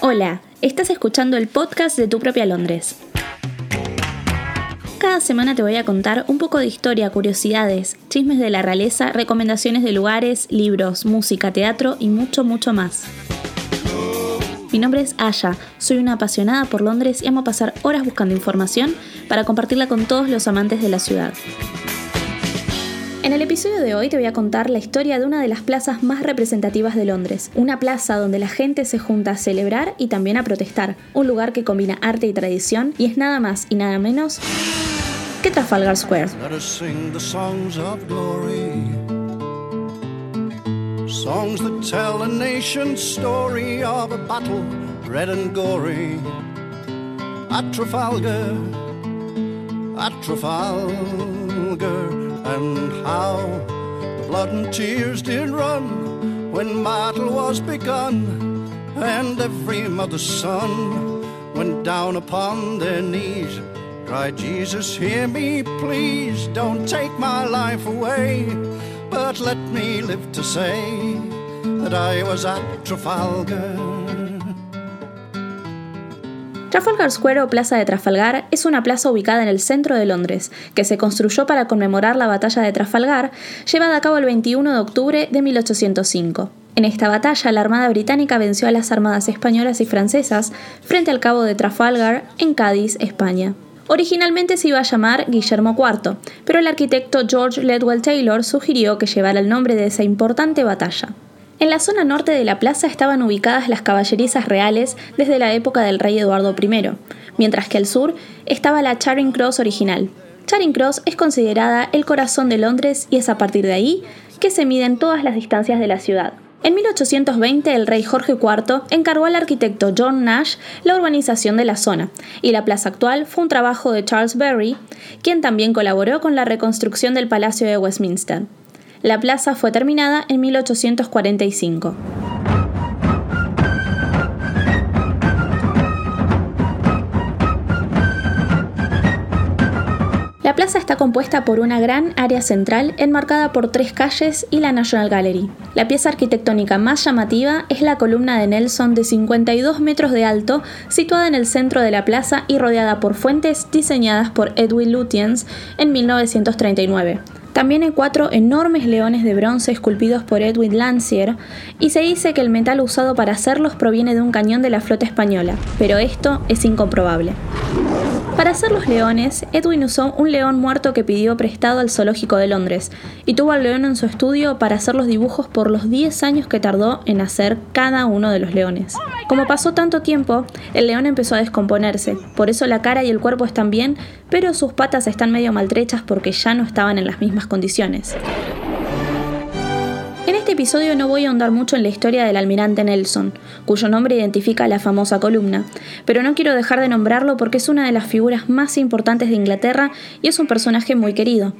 Hola, estás escuchando el podcast de Tu propia Londres. Cada semana te voy a contar un poco de historia, curiosidades, chismes de la realeza, recomendaciones de lugares, libros, música, teatro y mucho, mucho más. Mi nombre es Aya, soy una apasionada por Londres y amo pasar horas buscando información para compartirla con todos los amantes de la ciudad. En el episodio de hoy te voy a contar la historia de una de las plazas más representativas de Londres, una plaza donde la gente se junta a celebrar y también a protestar, un lugar que combina arte y tradición y es nada más y nada menos que Trafalgar Square. At Trafalgar, at Trafalgar. And how the blood and tears did run when battle was begun, and every mother's son went down upon their knees. Cried, Jesus, hear me, please, don't take my life away, but let me live to say that I was at Trafalgar. Trafalgar Square o Plaza de Trafalgar es una plaza ubicada en el centro de Londres, que se construyó para conmemorar la batalla de Trafalgar, llevada a cabo el 21 de octubre de 1805. En esta batalla, la Armada Británica venció a las armadas españolas y francesas frente al cabo de Trafalgar en Cádiz, España. Originalmente se iba a llamar Guillermo IV, pero el arquitecto George Ledwell Taylor sugirió que llevara el nombre de esa importante batalla. En la zona norte de la plaza estaban ubicadas las caballerizas reales desde la época del rey Eduardo I, mientras que al sur estaba la Charing Cross original. Charing Cross es considerada el corazón de Londres y es a partir de ahí que se miden todas las distancias de la ciudad. En 1820 el rey Jorge IV encargó al arquitecto John Nash la urbanización de la zona, y la plaza actual fue un trabajo de Charles Berry, quien también colaboró con la reconstrucción del Palacio de Westminster. La plaza fue terminada en 1845. La plaza está compuesta por una gran área central enmarcada por tres calles y la National Gallery. La pieza arquitectónica más llamativa es la columna de Nelson de 52 metros de alto, situada en el centro de la plaza y rodeada por fuentes diseñadas por Edwin Lutyens en 1939. También hay cuatro enormes leones de bronce esculpidos por Edwin Lancier y se dice que el metal usado para hacerlos proviene de un cañón de la flota española, pero esto es incomprobable. Para hacer los leones, Edwin usó un león muerto que pidió prestado al Zoológico de Londres y tuvo al león en su estudio para hacer los dibujos por los 10 años que tardó en hacer cada uno de los leones. Como pasó tanto tiempo, el león empezó a descomponerse, por eso la cara y el cuerpo están bien, pero sus patas están medio maltrechas porque ya no estaban en las mismas condiciones. En este episodio no voy a ahondar mucho en la historia del almirante Nelson, cuyo nombre identifica la famosa columna, pero no quiero dejar de nombrarlo porque es una de las figuras más importantes de Inglaterra y es un personaje muy querido.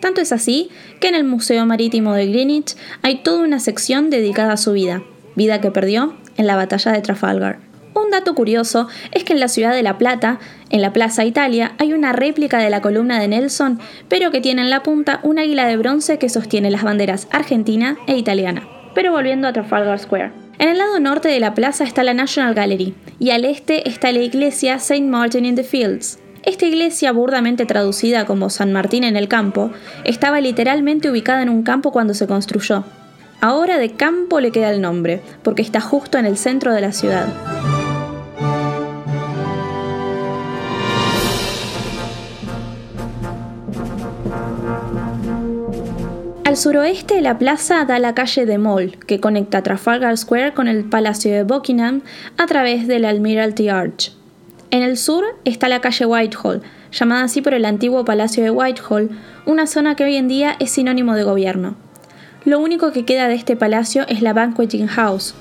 Tanto es así que en el Museo Marítimo de Greenwich hay toda una sección dedicada a su vida, vida que perdió en la batalla de Trafalgar. Un dato curioso es que en la ciudad de La Plata, en la Plaza Italia, hay una réplica de la columna de Nelson, pero que tiene en la punta un águila de bronce que sostiene las banderas argentina e italiana. Pero volviendo a Trafalgar Square. En el lado norte de la plaza está la National Gallery y al este está la iglesia St. Martin in the Fields. Esta iglesia, burdamente traducida como San Martín en el campo, estaba literalmente ubicada en un campo cuando se construyó. Ahora de campo le queda el nombre, porque está justo en el centro de la ciudad. Al suroeste la plaza da la calle de Mall, que conecta Trafalgar Square con el Palacio de Buckingham a través del Admiralty Arch. En el sur está la calle Whitehall, llamada así por el antiguo Palacio de Whitehall, una zona que hoy en día es sinónimo de gobierno. Lo único que queda de este palacio es la Banqueting House,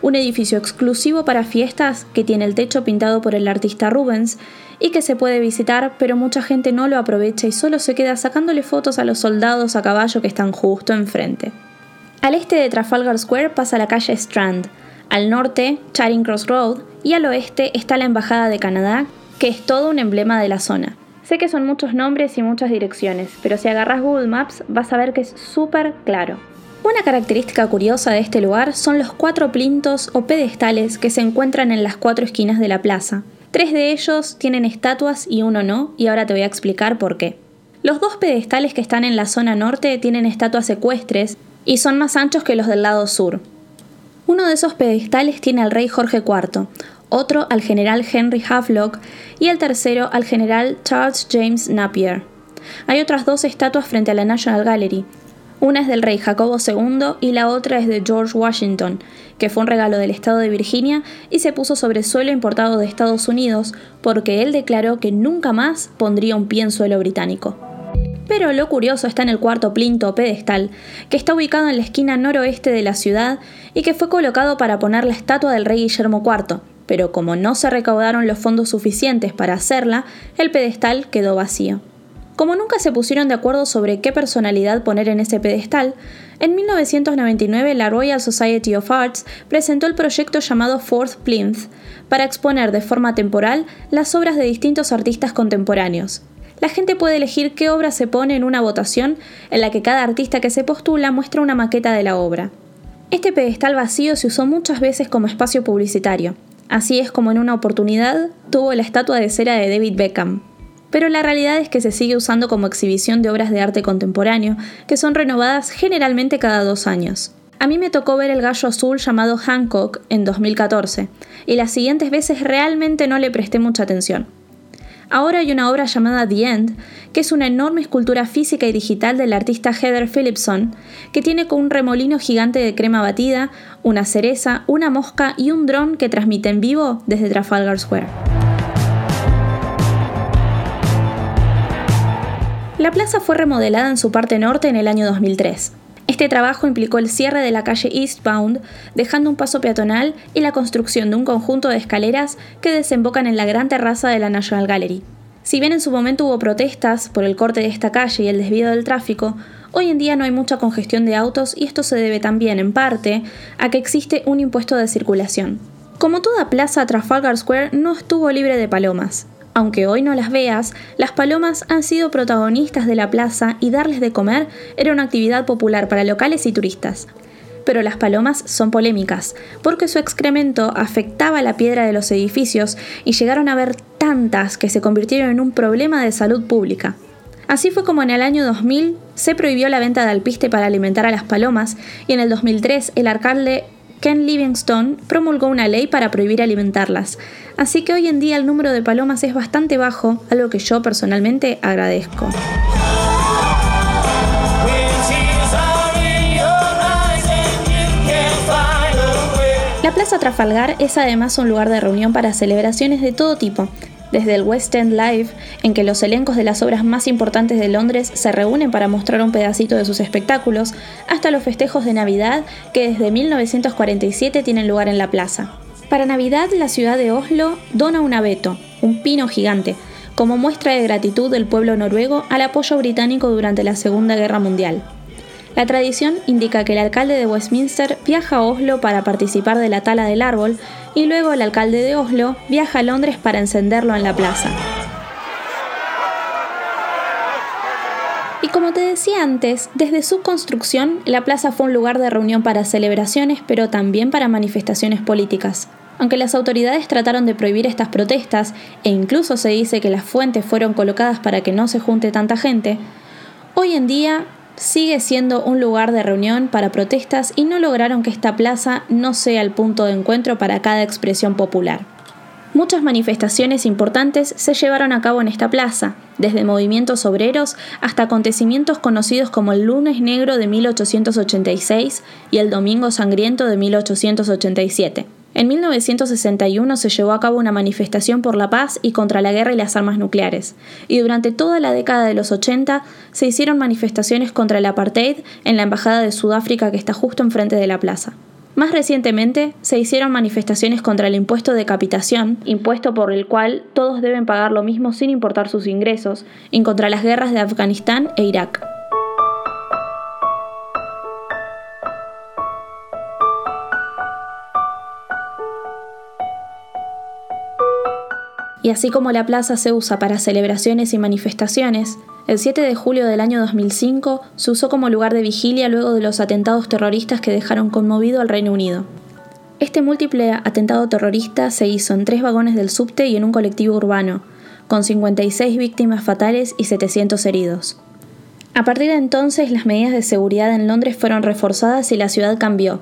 un edificio exclusivo para fiestas que tiene el techo pintado por el artista Rubens y que se puede visitar, pero mucha gente no lo aprovecha y solo se queda sacándole fotos a los soldados a caballo que están justo enfrente. Al este de Trafalgar Square pasa la calle Strand, al norte Charing Cross Road y al oeste está la Embajada de Canadá, que es todo un emblema de la zona. Sé que son muchos nombres y muchas direcciones, pero si agarras Google Maps vas a ver que es súper claro. Una característica curiosa de este lugar son los cuatro plintos o pedestales que se encuentran en las cuatro esquinas de la plaza. Tres de ellos tienen estatuas y uno no, y ahora te voy a explicar por qué. Los dos pedestales que están en la zona norte tienen estatuas ecuestres y son más anchos que los del lado sur. Uno de esos pedestales tiene al rey Jorge IV, otro al general Henry Havelock y el tercero al general Charles James Napier. Hay otras dos estatuas frente a la National Gallery, una es del rey Jacobo II y la otra es de George Washington, que fue un regalo del estado de Virginia y se puso sobre suelo importado de Estados Unidos porque él declaró que nunca más pondría un pie en suelo británico. Pero lo curioso está en el cuarto plinto o pedestal, que está ubicado en la esquina noroeste de la ciudad y que fue colocado para poner la estatua del rey Guillermo IV, pero como no se recaudaron los fondos suficientes para hacerla, el pedestal quedó vacío. Como nunca se pusieron de acuerdo sobre qué personalidad poner en ese pedestal, en 1999 la Royal Society of Arts presentó el proyecto llamado Fourth Plinth para exponer de forma temporal las obras de distintos artistas contemporáneos. La gente puede elegir qué obra se pone en una votación en la que cada artista que se postula muestra una maqueta de la obra. Este pedestal vacío se usó muchas veces como espacio publicitario. Así es como en una oportunidad tuvo la estatua de cera de David Beckham pero la realidad es que se sigue usando como exhibición de obras de arte contemporáneo, que son renovadas generalmente cada dos años. A mí me tocó ver el gallo azul llamado Hancock en 2014, y las siguientes veces realmente no le presté mucha atención. Ahora hay una obra llamada The End, que es una enorme escultura física y digital del artista Heather Phillipson, que tiene con un remolino gigante de crema batida, una cereza, una mosca y un dron que transmite en vivo desde Trafalgar Square. La plaza fue remodelada en su parte norte en el año 2003. Este trabajo implicó el cierre de la calle Eastbound, dejando un paso peatonal y la construcción de un conjunto de escaleras que desembocan en la gran terraza de la National Gallery. Si bien en su momento hubo protestas por el corte de esta calle y el desvío del tráfico, hoy en día no hay mucha congestión de autos y esto se debe también, en parte, a que existe un impuesto de circulación. Como toda plaza, Trafalgar Square no estuvo libre de palomas. Aunque hoy no las veas, las palomas han sido protagonistas de la plaza y darles de comer era una actividad popular para locales y turistas. Pero las palomas son polémicas, porque su excremento afectaba la piedra de los edificios y llegaron a haber tantas que se convirtieron en un problema de salud pública. Así fue como en el año 2000 se prohibió la venta de alpiste para alimentar a las palomas y en el 2003 el alcalde Ken Livingstone promulgó una ley para prohibir alimentarlas, así que hoy en día el número de palomas es bastante bajo, algo que yo personalmente agradezco. La Plaza Trafalgar es además un lugar de reunión para celebraciones de todo tipo, desde el West End Live, en que los elencos de las obras más importantes de Londres se reúnen para mostrar un pedacito de sus espectáculos, hasta los festejos de Navidad que desde 1947 tienen lugar en la plaza. Para Navidad, la ciudad de Oslo dona un abeto, un pino gigante, como muestra de gratitud del pueblo noruego al apoyo británico durante la Segunda Guerra Mundial. La tradición indica que el alcalde de Westminster viaja a Oslo para participar de la tala del árbol y luego el alcalde de Oslo viaja a Londres para encenderlo en la plaza. Y como te decía antes, desde su construcción, la plaza fue un lugar de reunión para celebraciones, pero también para manifestaciones políticas. Aunque las autoridades trataron de prohibir estas protestas, e incluso se dice que las fuentes fueron colocadas para que no se junte tanta gente, hoy en día sigue siendo un lugar de reunión para protestas y no lograron que esta plaza no sea el punto de encuentro para cada expresión popular. Muchas manifestaciones importantes se llevaron a cabo en esta plaza, desde movimientos obreros hasta acontecimientos conocidos como el Lunes Negro de 1886 y el Domingo Sangriento de 1887. En 1961 se llevó a cabo una manifestación por la paz y contra la guerra y las armas nucleares, y durante toda la década de los 80 se hicieron manifestaciones contra el apartheid en la Embajada de Sudáfrica que está justo enfrente de la plaza. Más recientemente, se hicieron manifestaciones contra el impuesto de capitación, impuesto por el cual todos deben pagar lo mismo sin importar sus ingresos, y contra las guerras de Afganistán e Irak. Y así como la plaza se usa para celebraciones y manifestaciones, El 7 de julio del año 2005 se usó como lugar de vigilia luego de los atentados terroristas que dejaron conmovido al Reino Unido. Este múltiple atentado terrorista se hizo en tres vagones del subte y en un colectivo urbano, con 56 víctimas fatales y 700 heridos. A partir de entonces las medidas de seguridad en Londres fueron reforzadas y la ciudad cambió.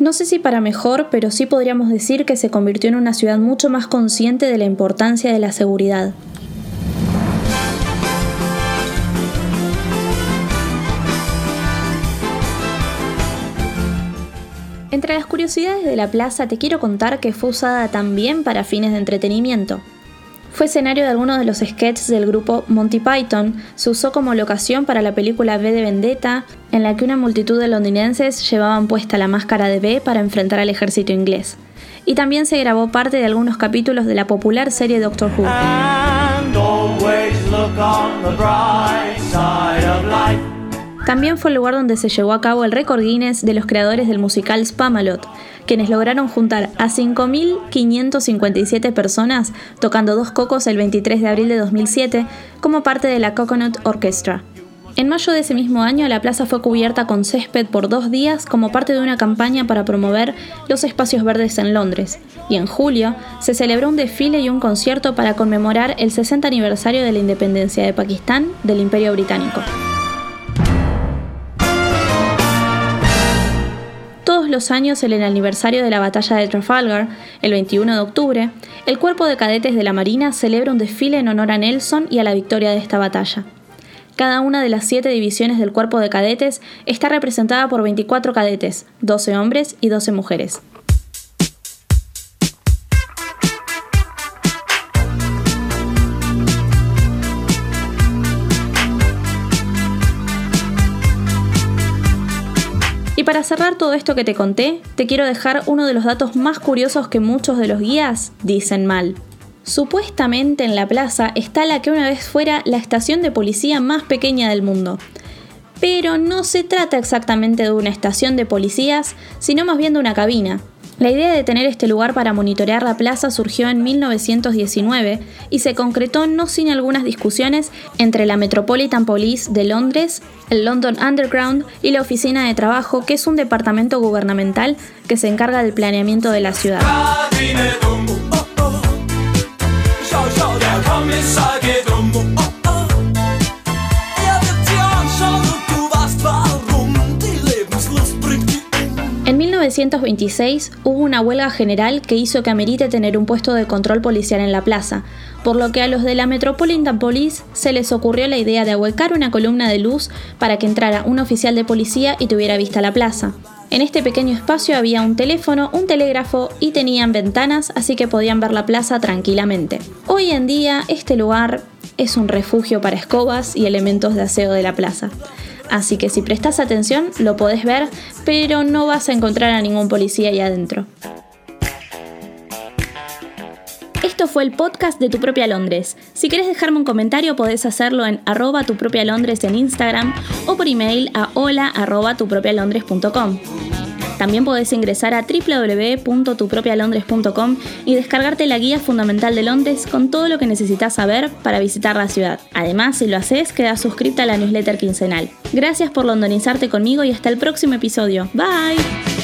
No sé si para mejor, pero sí podríamos decir que se convirtió en una ciudad mucho más consciente de la importancia de la seguridad. Entre las curiosidades de la plaza te quiero contar que fue usada también para fines de entretenimiento. Fue escenario de algunos de los sketches del grupo Monty Python, se usó como locación para la película B de Vendetta, en la que una multitud de londinenses llevaban puesta la máscara de B para enfrentar al ejército inglés. Y también se grabó parte de algunos capítulos de la popular serie Doctor Who. También fue el lugar donde se llevó a cabo el récord Guinness de los creadores del musical Spamalot, quienes lograron juntar a 5.557 personas tocando dos cocos el 23 de abril de 2007 como parte de la Coconut Orchestra. En mayo de ese mismo año, la plaza fue cubierta con césped por dos días como parte de una campaña para promover los espacios verdes en Londres. Y en julio se celebró un desfile y un concierto para conmemorar el 60 aniversario de la independencia de Pakistán del Imperio Británico. Los años en el aniversario de la batalla de Trafalgar, el 21 de octubre, el Cuerpo de Cadetes de la Marina celebra un desfile en honor a Nelson y a la victoria de esta batalla. Cada una de las siete divisiones del Cuerpo de Cadetes está representada por 24 cadetes, 12 hombres y 12 mujeres. Cerrar todo esto que te conté, te quiero dejar uno de los datos más curiosos que muchos de los guías dicen mal. Supuestamente en la plaza está la que una vez fuera la estación de policía más pequeña del mundo. Pero no se trata exactamente de una estación de policías, sino más bien de una cabina, la idea de tener este lugar para monitorear la plaza surgió en 1919 y se concretó no sin algunas discusiones entre la Metropolitan Police de Londres, el London Underground y la Oficina de Trabajo, que es un departamento gubernamental que se encarga del planeamiento de la ciudad. 1926 hubo una huelga general que hizo que amerite tener un puesto de control policial en la plaza, por lo que a los de la Metropolitan Police se les ocurrió la idea de ahuecar una columna de luz para que entrara un oficial de policía y tuviera vista la plaza. En este pequeño espacio había un teléfono, un telégrafo y tenían ventanas, así que podían ver la plaza tranquilamente. Hoy en día este lugar es un refugio para escobas y elementos de aseo de la plaza. Así que si prestas atención lo podés ver, pero no vas a encontrar a ningún policía ahí adentro. Esto fue el podcast de Tu Propia Londres. Si querés dejarme un comentario podés hacerlo en arroba tu propia Londres en Instagram o por email a hola arroba tupropialondres.com. También podés ingresar a www.tupropialondres.com y descargarte la guía fundamental de Londres con todo lo que necesitas saber para visitar la ciudad. Además, si lo haces, quedas suscrita a la newsletter quincenal. Gracias por londonizarte conmigo y hasta el próximo episodio. Bye.